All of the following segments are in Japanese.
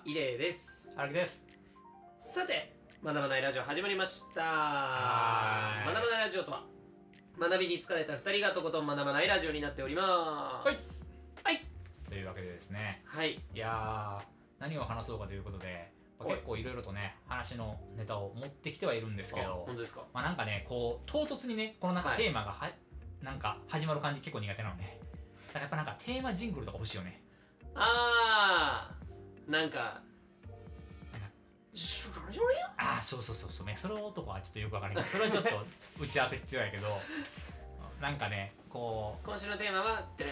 はイレイです。荒木です。さてまだまだラジオ始まりました。はーい。まだまだラジオとは学びに疲れた2人がとことん学ばないラジオになっております。はい。というわけでですね。はい。いやー何を話そうかということで、まあはい。結構いろいろとね話のネタを持ってきてはいるんですけあど本当ですか？まあなんかねこう唐突にねこのなんかはい。テーマがは、なんか始まる感じ結構苦手なのねだからやっぱなんかテーマジングルとか欲しいよね。あーなんかああそうそうそうそう。ねその男はちょっとよくわからないそれはちょっと 打ち合わせ必要やけどなんかねこう今週のテーマはじゃ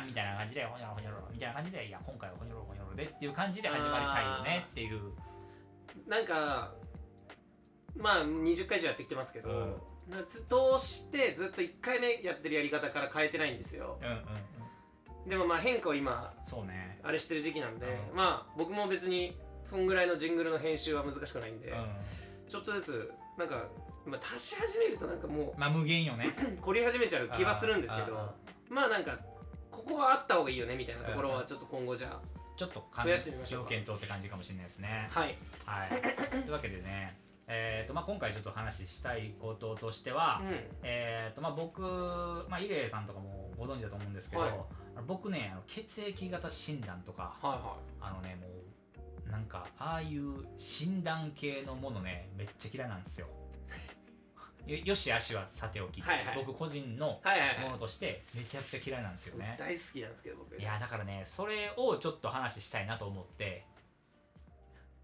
ーんみたいな感じでほにょろほにょろみたいな感じでいや今回はほにょろほにょろでっていう感じで始まりたいよねっていう。なんかまあ20回以上やってきてますけど、うん。夏通してずっと1回目やってるやり方から変えてないんですよ。うんうんうんでもまあ変化を今そうね。あれしてる時期なんで、うん。まあ僕も別にそんぐらいのジングルの編集は難しくないんで、うん。ちょっとずつなんか、まあ、足し始めるとなんかもまあ無限よね。う 凝り始めちゃう気はするんですけどまあなんかここはあった方がいいよねみたいなところはちょっと今後じゃちょっと感増やしてみましょうか。条件等って感じかもしれないですね。あはい、はい。というわけでねえーとまあ、今回ちょっと話したいこととしては、うん。えーとまあ、僕、まあ、イレイさんとかもご存知だと思うんですけど、はい僕ね血液型診断とかはいはあのねもうなんかああいう診断系のものねめっちゃ嫌いなんですよ。よよし足はさておき、はいはい。僕個人のいはいはいはい。ものとしてめちゃくちゃ嫌いなんですよね。大好きなんですけど僕。いやだからねそれをちょっと話したいなと思って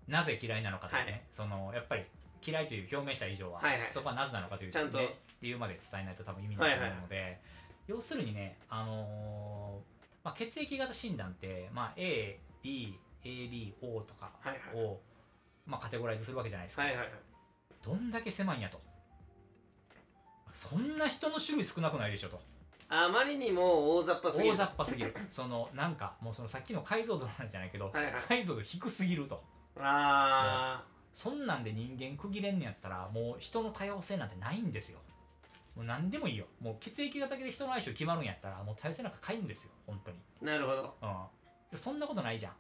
なぜ嫌いなのかというね、はい。そのやっぱり嫌いという表明した以上は、はいはい。そこはなぜなのかという、ちゃんと。ね理由まで伝えないと多分意味ないと思うので、要するにね、あのーまあ、血液型診断って、まあ、A、B、AB、O とかはいはい。を、まあ、カテゴライズするわけじゃないですか、はいはいはい。どんだけ狭いんやと。そんな人の種類少なくないでしょと。あまりにも大雑把すぎる。大雑把すぎる。そのなんかもうそのさっきの解像度の話じゃないけど、はいはい。解像度低すぎると。あそんなんで人間区切れんねやったらもう人の多様性なんてないんですよもう何でもいいよ。もう血液型だけで人の相性決まるんやったらもう多様性なんか皆無ですよ。本当に。ーなるほど。うん。そんなことないじゃん。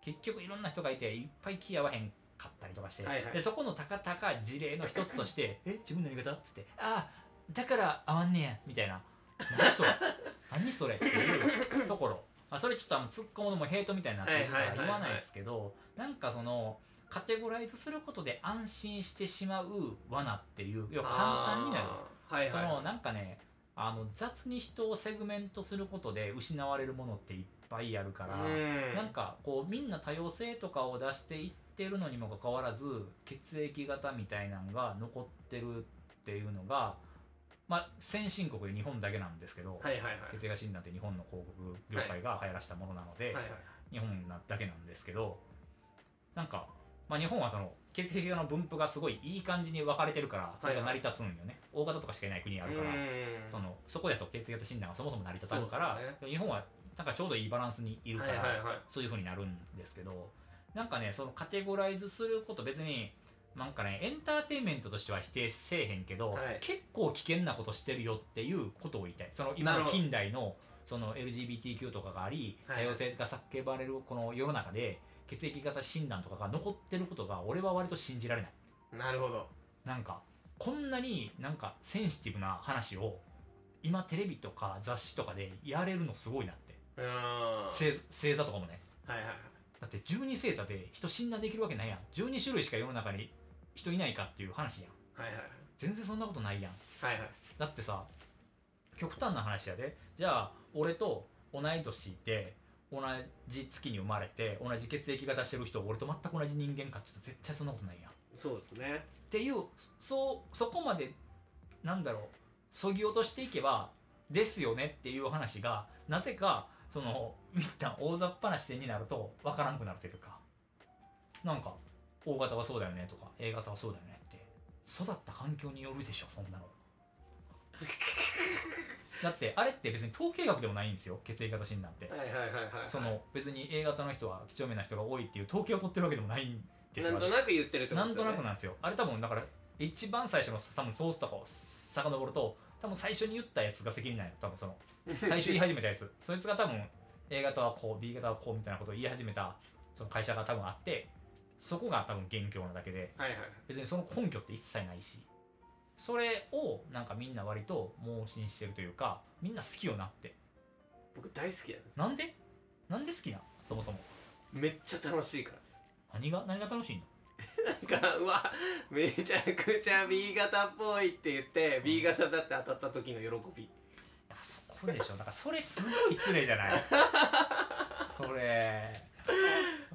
結局いろんな人がいていっぱい気合わへんかったりとかして、はいはい。でそこのたかたか事例の一つとして「え自分のやり方?」っつって「ああだから合わんねや」みたいな「何それ？何それ?」っていうところ。あそれちょっとあの突っ込むのもヘイトみたいになってるから言わないですけどなんかそのカテゴライズすることで安心してしまう罠っていう要は簡単になるはいはい。そのなんかねあの雑に人をセグメントすることで失われるものっていっぱいあるから、うん。なんかこうみんな多様性とかを出していってるのにもかかわらず血液型みたいなのが残ってるっていうのがまあ先進国で日本だけなんですけど、はいはいはい。血液型診断って日本の広告業界が流行らしたものなので、はいはい日本なだけなんですけどなんか、まあ、日本はその血液型の分布がすごいいい感じに分かれてるからそれが成り立つんよね、大型とかしかいない国あるから、うん。そのそこだと血液型診断がそもそも成り立たんから、そうです日本はなんかちょうどいいバランスにいるから、はいはいはい。そういう風になるんですけどなんかねそのカテゴライズすること別になんかねエンターテインメントとしては否定せえへんけど、はい。結構危険なことしてるよっていうことを言いたい。その今の近代のその LGBTQ とかがありはい。多様性が叫ばれるこの世の中で血液型診断とかが残ってることが俺は割と信じられない。なるほど。なんかこんなになんかセンシティブな話を今テレビとか雑誌とかでやれるのすごいなって。うん。は星星座とかもね。いはいはい。だって12星座で人診断できるわけないやん。12種類しか世の中に人いないかっていう話やん。はいはい。全然そんなことないやん。はいはい。だってさ極端な話やで。じゃあ俺と同い年で同じ月に生まれて同じ血液型してる人俺と全く同じ人間かって言うと絶対そんなことないやん。そうですね。っていうそうそこまでなんだろうそぎ落としていけばですよねっていう話がなぜかそのみんな大雑把な視点になると分からんくなるというかなんか O 型はそうだよねとか A 型はそうだよねって育った環境によるでしょそんなの だってあれって別に統計学でもないんですよ血液型診断ってはいはいはいはいその別に A 型の人は几帳面な人が多いっていう統計を取ってるわけでもないんですよなんとなく言ってるってことなんとですよねなくなんですよ。あれ多分だから一番最初の多分ソースとかを遡ると多分最初に言ったやつが責任ないよ。多分その 最初言い始めたやつ。そいつが多分 A 型はこう B 型はこうみたいなことを言い始めたその会社が多分あってそこが多分元凶なだけではいはい別にその根拠って一切ないしそれをなんかみんな割と盲信してるというかみんな好きよなって。僕大好きなんです。なんで？なんで好きなそもそも。めっちゃ楽しいからです。何が？何が楽しいの？なんかうわめちゃくちゃ B 型っぽいって言って B 型だって当たった時の喜び。あそこでしょ。だからそれすごい失礼じゃない？それ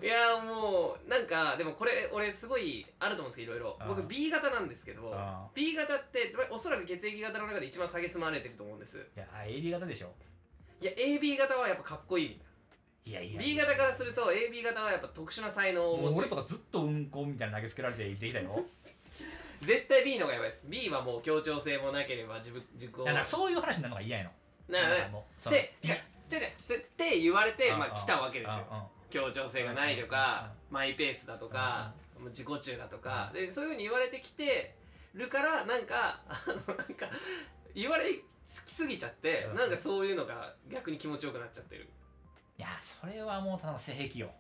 いやもうなんかでもこれ俺すごいあると思うんですけどいろいろ。うん僕 B 型なんですけどうん B 型っておそらく血液型の中で一番蔑まれてると思うんです。いや AB 型でしょ。いや AB 型はやっぱかっこいいみたいな。いやいや B 型からすると AB 型はやっぱ特殊な才能を持ち俺とかずっとうんこみたいな投げつけられて生きてきたよ。絶対 B の方がやばいです。B はもう協調性もなければ自分自己。そういう話になるのが嫌やの。なななんかもうそので違う違う違う。って言われてうんまあ来たわけですよ協調性がないとかマイペースだとかもう自己中だとか。でそういうふうに言われてきてるからなんかあのなんか言われつきすぎちゃってうんなんかそういうのが逆に気持ちよくなっちゃってる。いやそれはもうただの性癖よ。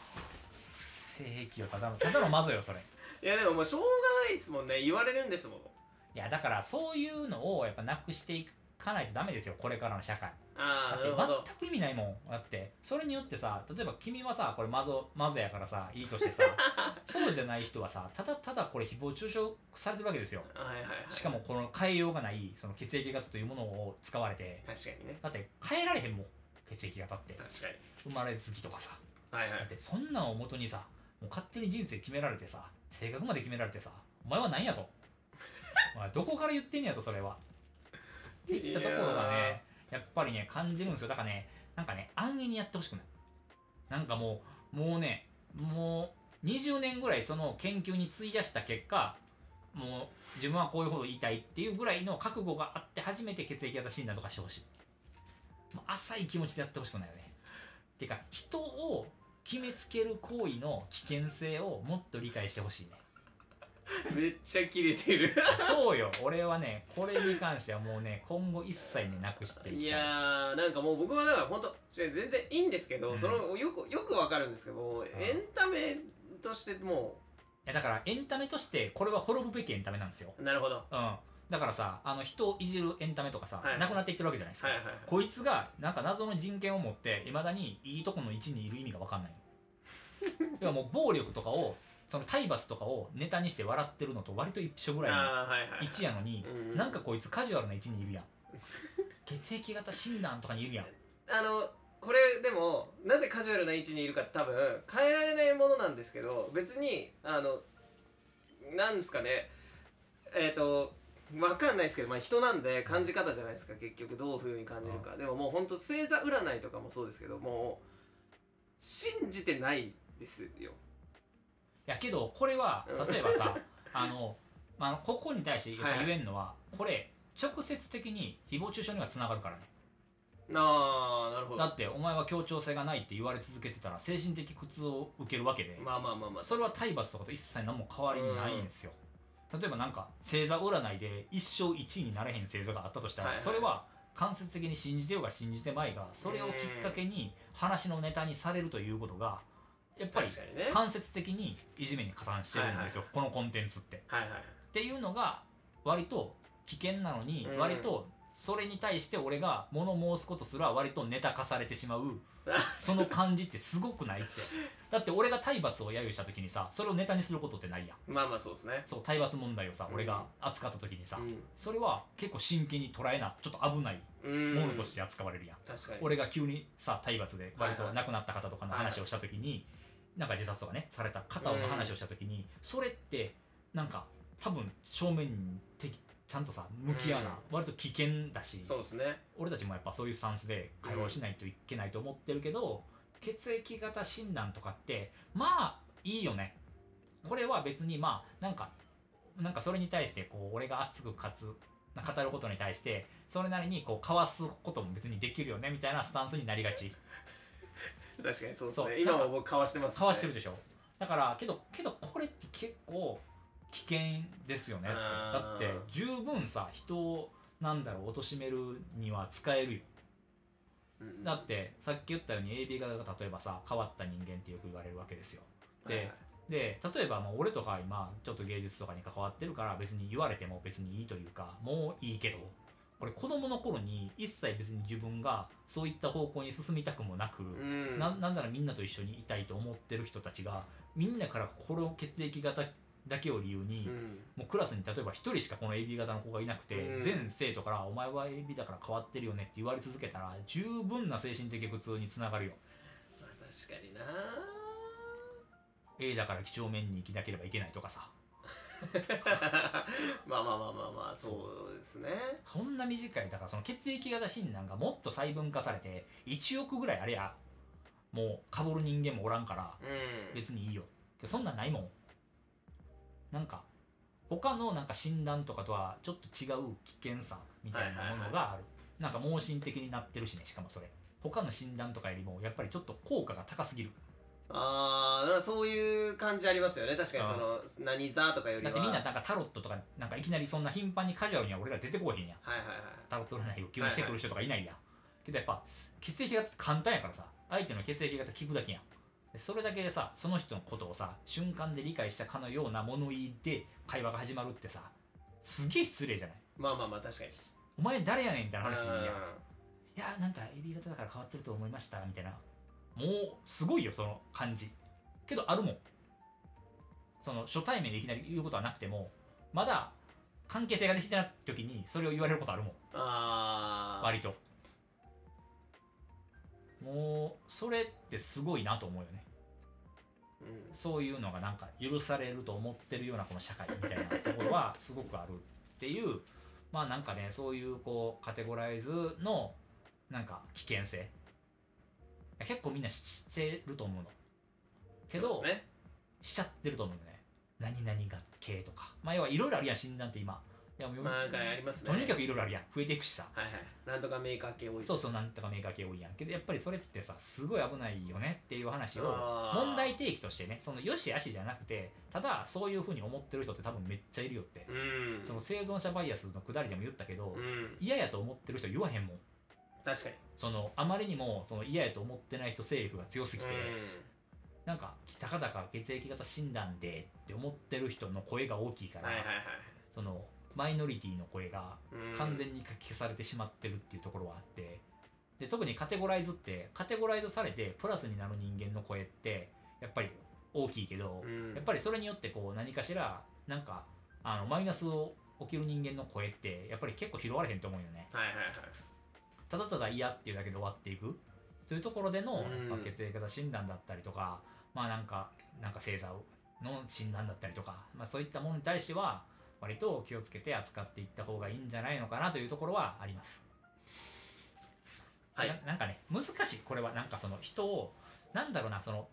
性癖よただのただのマゾよそれ。いやでももうしょうがないですもんね。言われるんですもん。いやだからそういうのをやっぱなくしていかないとダメですよこれからの社会。ああだって全く意味ないもん。だってそれによってさ例えば君はさこれマゾマゾやからさいいとしてさ そうじゃない人はさただただこれ誹謗中傷されてるわけですよ。はいはいはい。しかもこの変えようがないその血液型というものを使われて。確かにね。だって変えられへんもん血液型って。確かに。生まれつきとかさ。はいはい。だってそんなんをもとにさもう勝手に人生決められてさ性格まで決められてさお前は何やと。お前どこから言ってんねやとそれはっていったところがねやっぱりね感じるんですよ。だからねなんかね安易にやってほしくない。なんかもうもうねもう20年ぐらいその研究に費やした結果もう自分はこういうこと言いたいっていうぐらいの覚悟があって初めて血液型診断とかしてほしい。もう浅い気持ちでやってほしくないよね。っていうか人を決めつける行為の危険性をもっと理解してほしいね めっちゃキレてる。そうよ。俺はねこれに関してはもうね今後一切ねなくしていきたい。いやーなんかもう僕はだから本当全然いいんですけど、うん。そのよくよくわかるんですけど、エンタメとしてもいやだからエンタメとしてこれは滅ぶべきエンタメなんですよ。うなるほど。はうん。だからさあの人をいじるエンタメとかさ、はい。なくなっていってるわけじゃないですか、いはいはい。こいつがなんか謎の人権を持っていまだにいいとこの位置にいる意味が分かんない 要はもう暴力とかをその体罰とかをネタにして笑ってるのと割と一緒ぐらいのああはいはい位置やのに、うんなんかこいつカジュアルな位置にいるやん。血液型診断とかにいるやん。あのこれでもなぜカジュアルな位置にいるかって多分変えられないものなんですけど別にあのなんですかね。えっ、とわかんないですけど、まあ、人なんで感じ方じゃないですか。結局どういうふうに感じるか。でももうほんと星座占いとかもそうですけどもう信じてないですよやけどこれはうん。例えばさ あの、まあ、ここに対して言えんのは、これ直接的に誹謗中傷にはつながるからね。ああなるほど。だってお前は協調性がないって言われ続けてたら精神的苦痛を受けるわけで、まあまあまあまあ。それは体罰とかと一切何も変わりないんですよ、例えばなんか星座占いで一生1位になれへん星座があったとしたら、はいはい。それは間接的に信じてようが信じてまいがそれをきっかけに話のネタにされるということがやっぱり間接的にいじめに加担してるんですよ、このコンテンツって。はいはいっていうのが割と危険なのに、うん。割とそれに対して俺が物申すことすら割とネタ化されてしまう その感じってすごくないって。だって俺が体罰を揶揄した時にさそれをネタにすることってないやん。まあまあそうですね。そう体罰問題をさ、うん。俺が扱った時にさ、うそれは結構真剣に捉えなちょっと危ないん。ものとして扱われるやん、確かに。俺が急にさ体罰で割とはいはい。亡くなった方とかの話をした時に、なんか自殺とかねされた方の話をした時に、それってなんか多分正面にてちゃんとさ向き合うな、うん。割と危険だしそうですね。俺たちもやっぱそういうスタンスで会話をしないといけないと思ってるけど、血液型診断とかってまあいいよね。これは別にまあなんかなんかそれに対してこう俺が熱くかつ語ることに対してそれなりにこうかわすことも別にできるよねみたいなスタンスになりがち確かにそうですそう。ね今も僕かわしてますしね。かわしてるでしょ。だからけどけどこれって結構危険ですよねって。だって十分さ人をなんだろう貶めるには使えるよ。うんだってさっき言ったように AB 型が例えばさ変わった人間ってよく言われるわけですよ。ではいはい。で例えばもう俺とか今ちょっと芸術とかに関わってるから別に言われても別にいいというかもういいけど俺子供の頃に一切別に自分がそういった方向に進みたくもなく、うん。ななんならみんなと一緒にいたいと思ってる人たちがみんなからこの血液型だけを理由に、うん。もうクラスに例えば1人しかこの AB 型の子がいなくて、うん。全生徒から「お前は AB だから変わってるよね」って言われ続けたら十分な精神的苦痛につながるよ。まあ確かにな。A だから几帳面に生きなければいけないとかさ まあまあまあまあまあそう。ですね。そんな短いだからその血液型診断がもっと細分化されて1億ぐらいあれやもうかぶる人間もおらんからうん。別にいいよ。けどそんなんないもん。なんか他のなんか診断とかとはちょっと違う危険さみたいなものがある、なんか盲信的になってるしねしかもそれ。他の診断とかよりもやっぱりちょっと効果が高すぎるああだからそういう感じありますよね。確かにその何座とかよりは。だってみんななんかタロットとかなんかいきなりそんな頻繁にカジュアルには俺ら出てこへんやん。はいはいはいタロット占いを急にしてくる人とかいないやん、けどやっぱ血液型って簡単やからさ。相手の血液型聞くだけやん。でそれだけでさその人のことをさ瞬間で理解したかのような物言いで会話が始まるってさすげえ失礼じゃない？まあまあまあ確かに。お前誰やねんみたいな話いやなんか AB 型だから変わってると思いましたみたいなもうすごいよその感じ。けどあるもん。その初対面でいきなり言うことはなくてもまだ関係性ができてない時にそれを言われることあるもん。ああ割と。もうそれってすごいなと思うよね。うん。そういうのがなんか許されると思ってるようなこの社会みたいなところはすごくあるっていうまあなんかねそういうこうカテゴライズのなんか危険性結構みんな知ってると思うの。けどね。しちゃってると思うよね。何々が系とか。まあ要はいろいろあるやん診断って今。いやもうまあなんかありますね。とにかくいろいろあるやん。増えていくしさ。はいはい。なんとかメーカー系多いそうそうなんとかメーカー系多いやん。けどやっぱりそれってさすごい危ないよねっていう話を問題提起としてねそのよしあしじゃなくてただそういうふうに思ってる人って多分めっちゃいるよって、うん。その生存者バイアスのくだりでも言ったけどうん。嫌、やと思ってる人言わへんもん確かに。そのあまりにもその嫌やと思ってない人勢力が強すぎて、なんかたかだか血液型診断でって思ってる人の声が大きいから、うんはいはいはい。そのマイノリティの声がうん。完全に書き消されてしまってるっていうところはあってで特にカテゴライズってカテゴライズされてプラスになる人間の声ってやっぱり大きいけど、うん。やっぱりそれによってこう何かしらなんかあのマイナスを起きる人間の声ってやっぱり結構拾われへんと思うよね。はいはいはいただただ嫌っていうだけで終わっていく。というところでの、うん。まあ、血液型診断だったりとかまあなんかなんか星座の診断だったりとか、まあ、そういったものに対しては割と気をつけて扱っていった方がいいんじゃないのかなというところはあります。はい。ななんかね難しい。これはなんかその人をなんだろうなその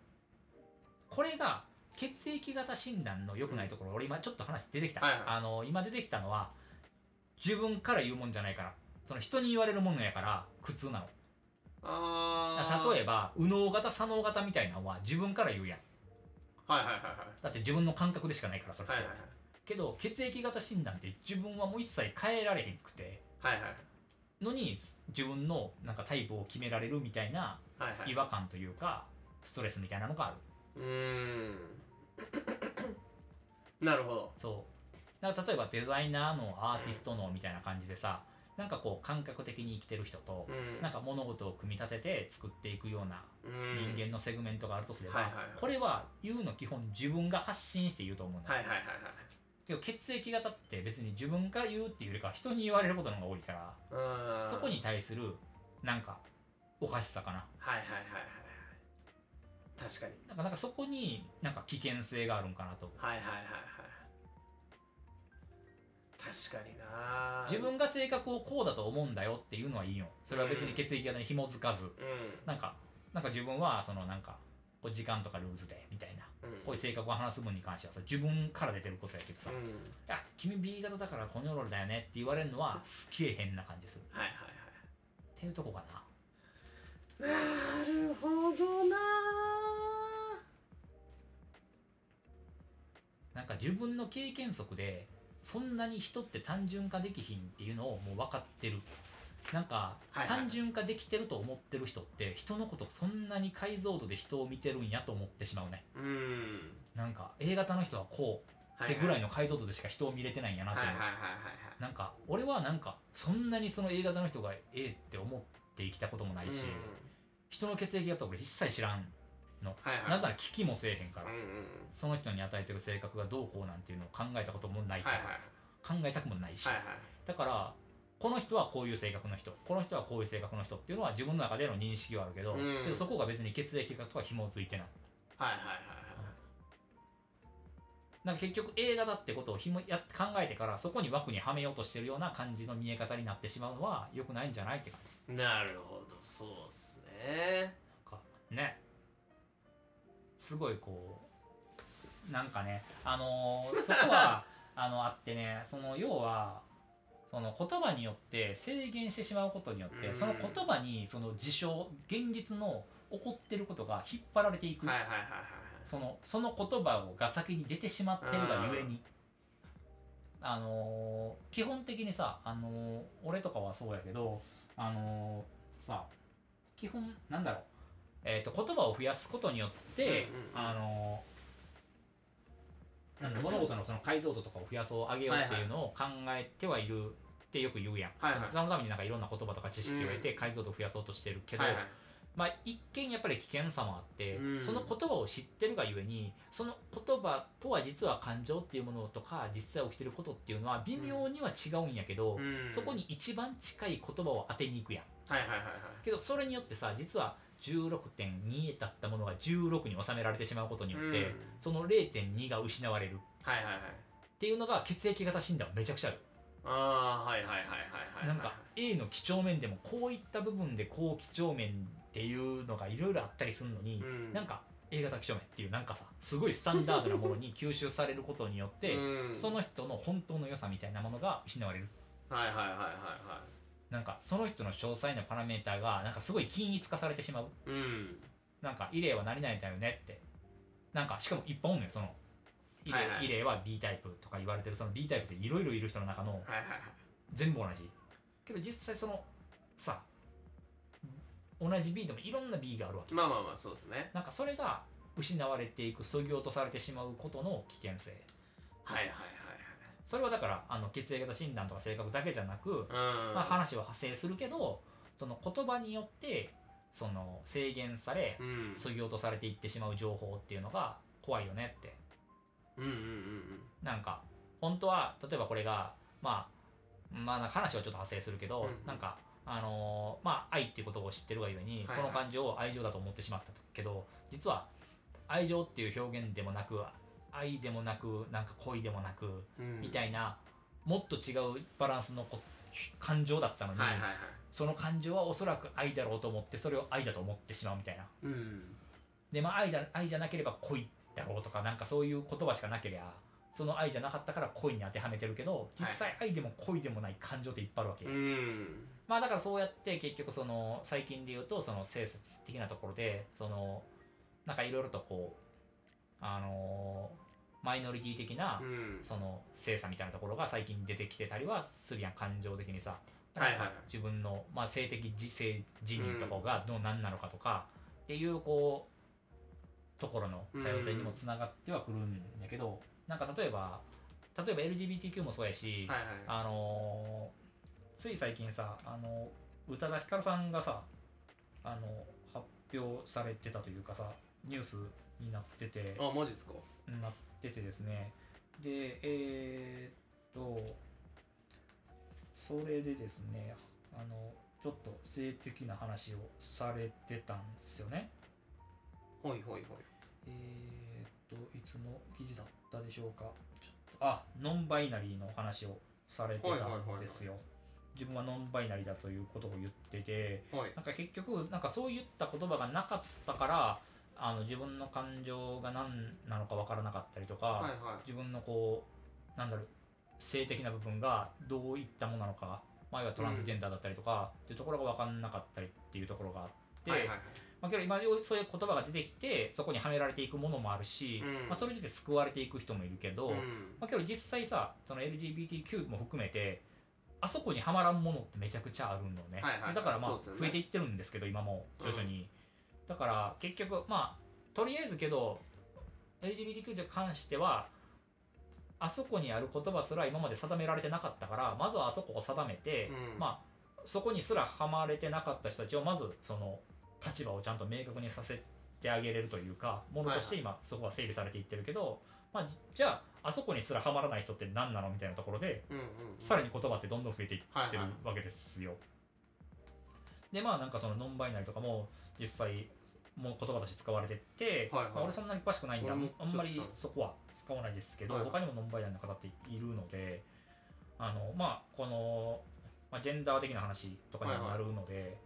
これが血液型診断の良くないところ、俺今ちょっと話出てきた、はいはい。あの今出てきたのは自分から言うもんじゃないからその人に言われるものやから苦痛なの。ああ例えば右脳型左脳型みたいなのは自分から言うやん。はいはいはいはい。だって自分の感覚でしかないからそれって、はいはいはい。けど血液型診断って自分はもう一切変えられへんくてはいはいのに自分のなんかタイプを決められるみたいなはいはい。違和感というかストレスみたいなのがある。うーん。なるほど。そう。だから例えばデザイナーのアーティストのみたいな感じでさ、なんかこう感覚的に生きてる人と、うん。なんか物事を組み立てて作っていくようなうん。人間のセグメントがあるとすれば、はいはいはい。これは言うの基本自分が発信して言うと思うんだよ、はいはいはいけど血液型って別に自分から言うっていうよりかは人に言われることの方が多いから、はいうん。そこに対するなんかおかしさかな。はいはいはいはいはい。確かに。なんかなんかそこになんか危険性があるんかなと。はいはいはいはい確かにな。自分が性格をこうだと思うんだよっていうのはいいよ。それは別に血液型に紐づかず、うん。なんかなんか自分はそのなんかこう時間とかルーズでみたいな。うん。こういう性格を話す分に関してはさ自分から出てることやけどさ、うん。あ君 B 型だからこのロだよねって言われるのはすっげえ変な感じする。はいはいっていうとこかな。はいなるほどな。なんか自分の経験則でそんなに人って単純化できひんっていうのをもう分かってる。なんかはいはい。単純化できてると思ってる人って人のことそんなに解像度で人を見てるんやと思ってしまうね。うん。なんか A 型の人はこうってぐらいの解像度でしか人を見れてないんやなと思う、なんか俺はなんかそんなにその A 型の人が A って思って生きたこともないし、人の血液型とか一切知らんの、はいはい。なぜなら聞きもせえへんから、うんうんうん。その人に与えてる性格がどうこうなんていうのを考えたこともないから、はいはい。考えたくもないし、はいはい。だからこの人はこういう性格の人この人はこういう性格の人っていうのは自分の中での認識はあるけど,、うん。けどそこが別に血液型とは紐づいてない。はいはいはいなんか結局 A 型ってことをひもや考えてからそこに枠にはめようとしてるような感じの見え方になってしまうのは良くないんじゃないって感じ。はいなるほど。そうっすね。なんかねすごいこうなんかねあのーそこは あのあってねその要はその言葉によって制限してしまうことによって、うん。その言葉にその事象現実の起こってることが引っ張られていく、はいはいはいはいそのその言葉が先に出てしまってるがゆえに。あのー基本的にさ、あのー俺とかはそうやけどあのーさ基本なんだろう、えー、と言葉を増やすことによって、うんうんうん。あのーな物事のその解像度とかを増やそう上げようっていうのを考えてはいるってよく言うやん、はいはい。そのためになんかいろんな言葉とか知識を得て解像度を増やそうとしてるけど、はいはい。まあ、一見やっぱり危険さもあって、うん。その言葉を知ってるがゆえにその言葉とは実は感情っていうものとか実際起きてることっていうのは微妙には違うんやけど、うん。そこに一番近い言葉を当てに行くやん。はいはいはいはい。けどそれによってさ実は16.2だったものが16に収められてしまうことによって、うん。その0.2が失われる。っはいはいはい。ていうのが血液型診断めちゃくちゃある、ああはいはいはいはいはいなんか A の几帳面でもこういった部分でこう几帳面っていうのがいろいろあったりするのに、うん。なんか A 型几帳面っていうなんかさすごいスタンダードなものに吸収されることによって、うん。その人の本当の良さみたいなものが失われる。はいはいはいはいはなんかその人の詳細なパラメーターがなんかすごい均一化されてしまう。いうん。なんかイレイは何々だよねって。なんかしかもいっぱいおんのよそのイレイ,、はいはい。は B タイプとか言われてるその B タイプっていろいろいる人の中のはいはいはい。全部同じ。けど実際そのさ同じ B でもいろんな B があるわけ。まあまあまあそうですね。なんかそれが失われていくそぎ落とされてしまうことの危険性。はいはいはいそれはだからあの血液型診断とか性格だけじゃなく、まあ、話は派生するけどその言葉によってその制限されうん。そぎ落とされていってしまう情報っていうのが怖いよねって。うんうんうんうん。なんか本当は例えばこれがまあまあ話はちょっと派生するけど、うんなんかあのーまあ愛っていうことを知ってるがゆえに、はいはい。この感情を愛情だと思ってしまったけど実は愛情っていう表現でもなく愛でもなくなんか恋でもなく、うん。みたいなもっと違うバランスのこ感情だったのに、はいはいはい。その感情はおそらく愛だろうと思ってそれを愛だと思ってしまうみたいな。うん。でまあ愛だ愛じゃなければ恋だろうとかなんかそういう言葉しかなければその愛じゃなかったから恋に当てはめてるけど実際愛でも恋でもない感情っていっぱいあるわけ、うん。まあだからそうやって結局その最近で言うとその性説的なところでそのなんかいろいろとこうあのーマイノリティ的なうん。その性差みたいなところが最近出てきてたりはするやん感情的にさ。はいはいはい。自分の、まあ、性的自性自認とかがどう何なのかとかっていうこうところの多様性にもつながってはくるんやけど、なんか例えば例えば LGBTQ もそうやし、はいはい。あのーつい最近さあの宇多田ヒカルさんがさあの発表されてたというかさニュースになっててあマジですか？なっててですね。でえーっとそれでですねあのちょっと性的な話をされてたんですよね。ほいほいほい。えーっといつの記事だったでしょうか。ちょっとあノンバイナリーの話をされてたんですよ。自分はノンバイナリーだということを言っててはい。なんか結局なんかそういった言葉がなかったからあの自分の感情が何なのか分からなかったりとか、はいは自分のこうなんだろう性的な部分がどういったものなのか、まあ、要はトランスジェンダーだったりとか、っていうところが分かんなかったりっていうところがあって、いはいはいはい。まあ、けど今そういう言葉が出てきてそこにはめられていくものもあるし、うん。まあ、それによって救われていく人もいるけど、うん。まあ、けど実際さその LGBTQ も含めてあそこにはまらんものってめちゃくちゃあるのね、はいはいだからまあ、増えていってるんですけど今も徐々に、だから結局まあとりあえずけど LGBTQ に関してはあそこにある言葉すら今まで定められてなかったからまずはあそこを定めて、うん。まあそこにすらはまれてなかった人たちをまずその立場をちゃんと明確にさせてあげれるというかものとして今そこは整備されていってるけど、まあ、じゃああそこにすらはまらない人って何なのみたいなところでうんうんうん。さらに言葉ってどんどん増えていってるはいはいわけですよ。でまあなんかそのノンバイナリとかも実際もう言葉として使われてって、はいはい。まあ俺そんなに詳しくないんであんまりそこは使わないですけど、はい。はい他にもノンバイナリの方っているのであのまあこの、まあ、ジェンダー的な話とかにはなるので、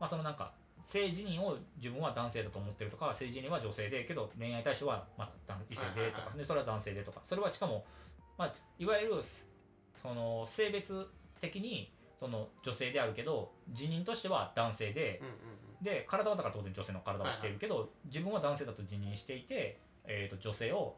まあそのなんか性自認を自分は男性だと思ってるとか性自認は女性でけど恋愛対象はまあ男異性でとか、はいはいはい。でそれは男性でとか。それはしかも、まあ、いわゆるすその性別的にその女性であるけど自認としては男性でうんうんで体はだから当然女性の体をしているけど、自分は男性だと自認していて、えー、と女性を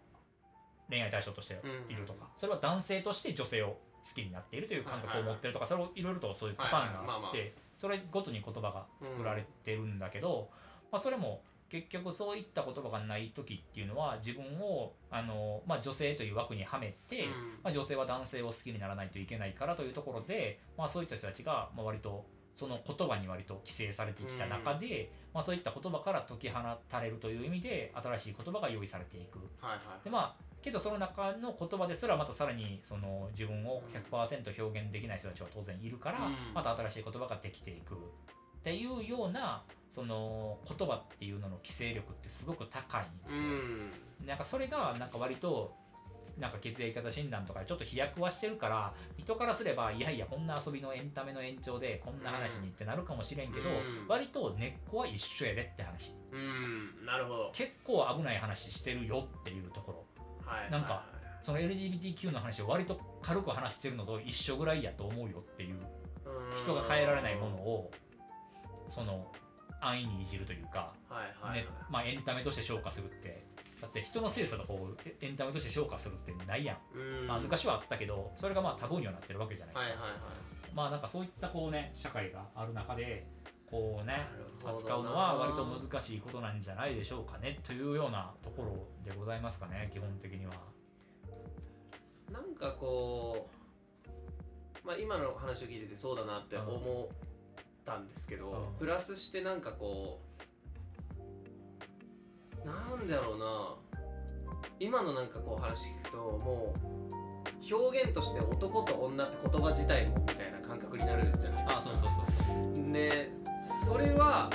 恋愛対象としているとか、それは男性として女性を好きになっているという感覚を持ってるとか、それをいろい。ろとそういうパターンがはいはいまあまあ。あってそれごとに言葉が作られてるんだけど、まあ、それも結局そういった言葉がない時っていうのは自分をあの、まあ、女性という枠にはめて、うん。まあ、女性は男性を好きにならないといけないからというところで、まあ、そういった人たちが、まあ、割とその言葉に割と規制されてきた中で、まあ、そういった言葉から解き放たれるという意味で新しい言葉が用意されていく。はいはい。でまあけどその中の言葉ですらまたさらにその自分を100%表現できない人たちは当然いるから、うん。また新しい言葉ができていくっていうようなその言葉っていうのの規制力ってすごく高いんですうよ。ん。なんかそれがなんか割となんか血液型診断とかでちょっと飛躍はしてるから人からすればいやいやこんな遊びのエンタメの延長でこんな話にってなるかもしれんけど、うん。割と根っこは一緒やでって話。うん。なるほど。結構危ない話してるよっていうところ。はいはいなんかその LGBTQ の話を割と軽く話してるのと一緒ぐらいやと思うよっていう。人が変えられないものをその安易にいじるというか、ねまあ、エンタメとして消化するって。だって人の性差とかをエエンタメとして消化するってないやん、うん。まあ、昔はあったけどそれがまあタブーにはなってるわけじゃないですか、まあなんかそういったこうね社会がある中でこうね扱うのは割と難しいことなんじゃないでしょうかねというようなところでございますかね基本的には。なんかこうまあ今の話を聞いててそうだなって思ったんですけど、うん、プラスしてなんかこうなんだろうな。今のなんかこう話聞くともう表現として男と女って言葉自体もみたいな感覚になるんじゃないですか。あそうそうそう。でそれは